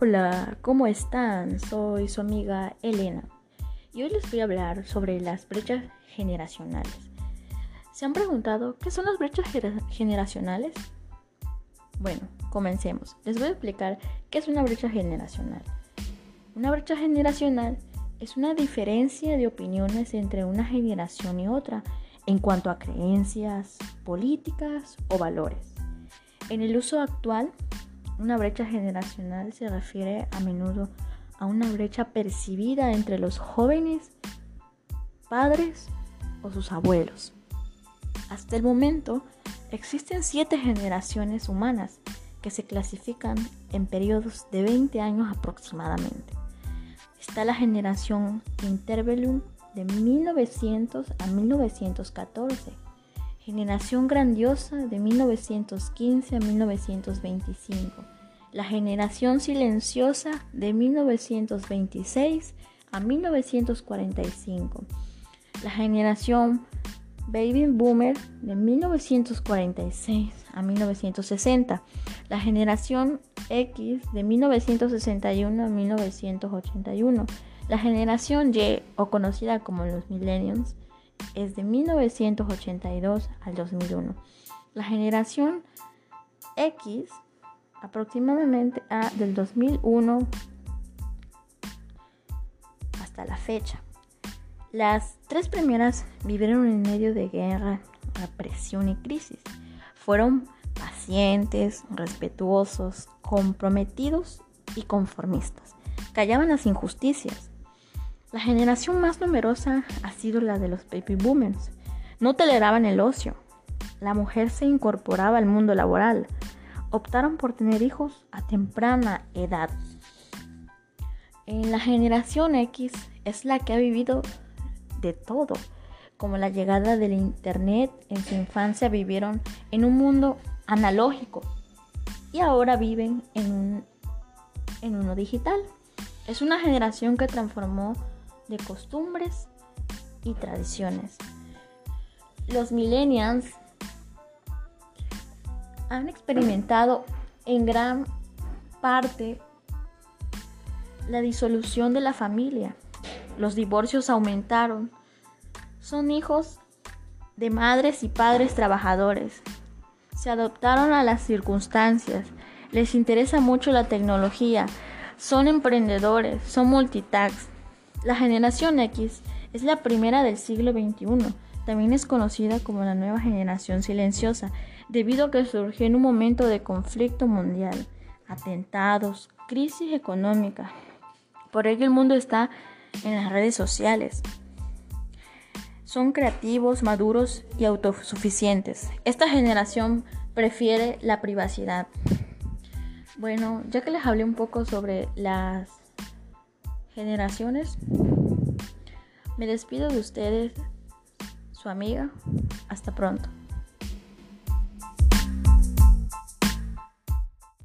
Hola, ¿cómo están? Soy su amiga Elena y hoy les voy a hablar sobre las brechas generacionales. ¿Se han preguntado qué son las brechas generacionales? Bueno, comencemos. Les voy a explicar qué es una brecha generacional. Una brecha generacional es una diferencia de opiniones entre una generación y otra en cuanto a creencias, políticas o valores. En el uso actual, una brecha generacional se refiere a menudo a una brecha percibida entre los jóvenes, padres o sus abuelos. Hasta el momento existen siete generaciones humanas que se clasifican en periodos de 20 años aproximadamente. Está la generación Interbellum de 1900 a 1914, generación grandiosa de 1915 a 1925, la generación silenciosa de 1926 a 1945, la generación Baby Boomer de 1946 a 1960, la generación X de 1961 a 1981, la generación Y o conocida como los Millennials es de 1982 al 2001. La generación X aproximadamente a del 2001 hasta la fecha. Las tres primeras vivieron en medio de guerra, represión y crisis. Fueron pacientes, respetuosos, comprometidos y conformistas. Callaban las injusticias. La generación más numerosa ha sido la de los baby boomers. No toleraban el ocio. La mujer se incorporaba al mundo laboral. Optaron por tener hijos a temprana edad. La generación X es la que ha vivido de todo, como la llegada del Internet en su infancia vivieron en un mundo analógico y ahora viven en, un, en uno digital. Es una generación que transformó de costumbres y tradiciones. Los millennials han experimentado en gran parte la disolución de la familia. Los divorcios aumentaron. Son hijos de madres y padres trabajadores. Se adoptaron a las circunstancias. Les interesa mucho la tecnología. Son emprendedores. Son multitask la generación X es la primera del siglo XXI. También es conocida como la nueva generación silenciosa, debido a que surgió en un momento de conflicto mundial, atentados, crisis económica. Por ello el mundo está en las redes sociales. Son creativos, maduros y autosuficientes. Esta generación prefiere la privacidad. Bueno, ya que les hablé un poco sobre las generaciones. Me despido de ustedes, su amiga. Hasta pronto.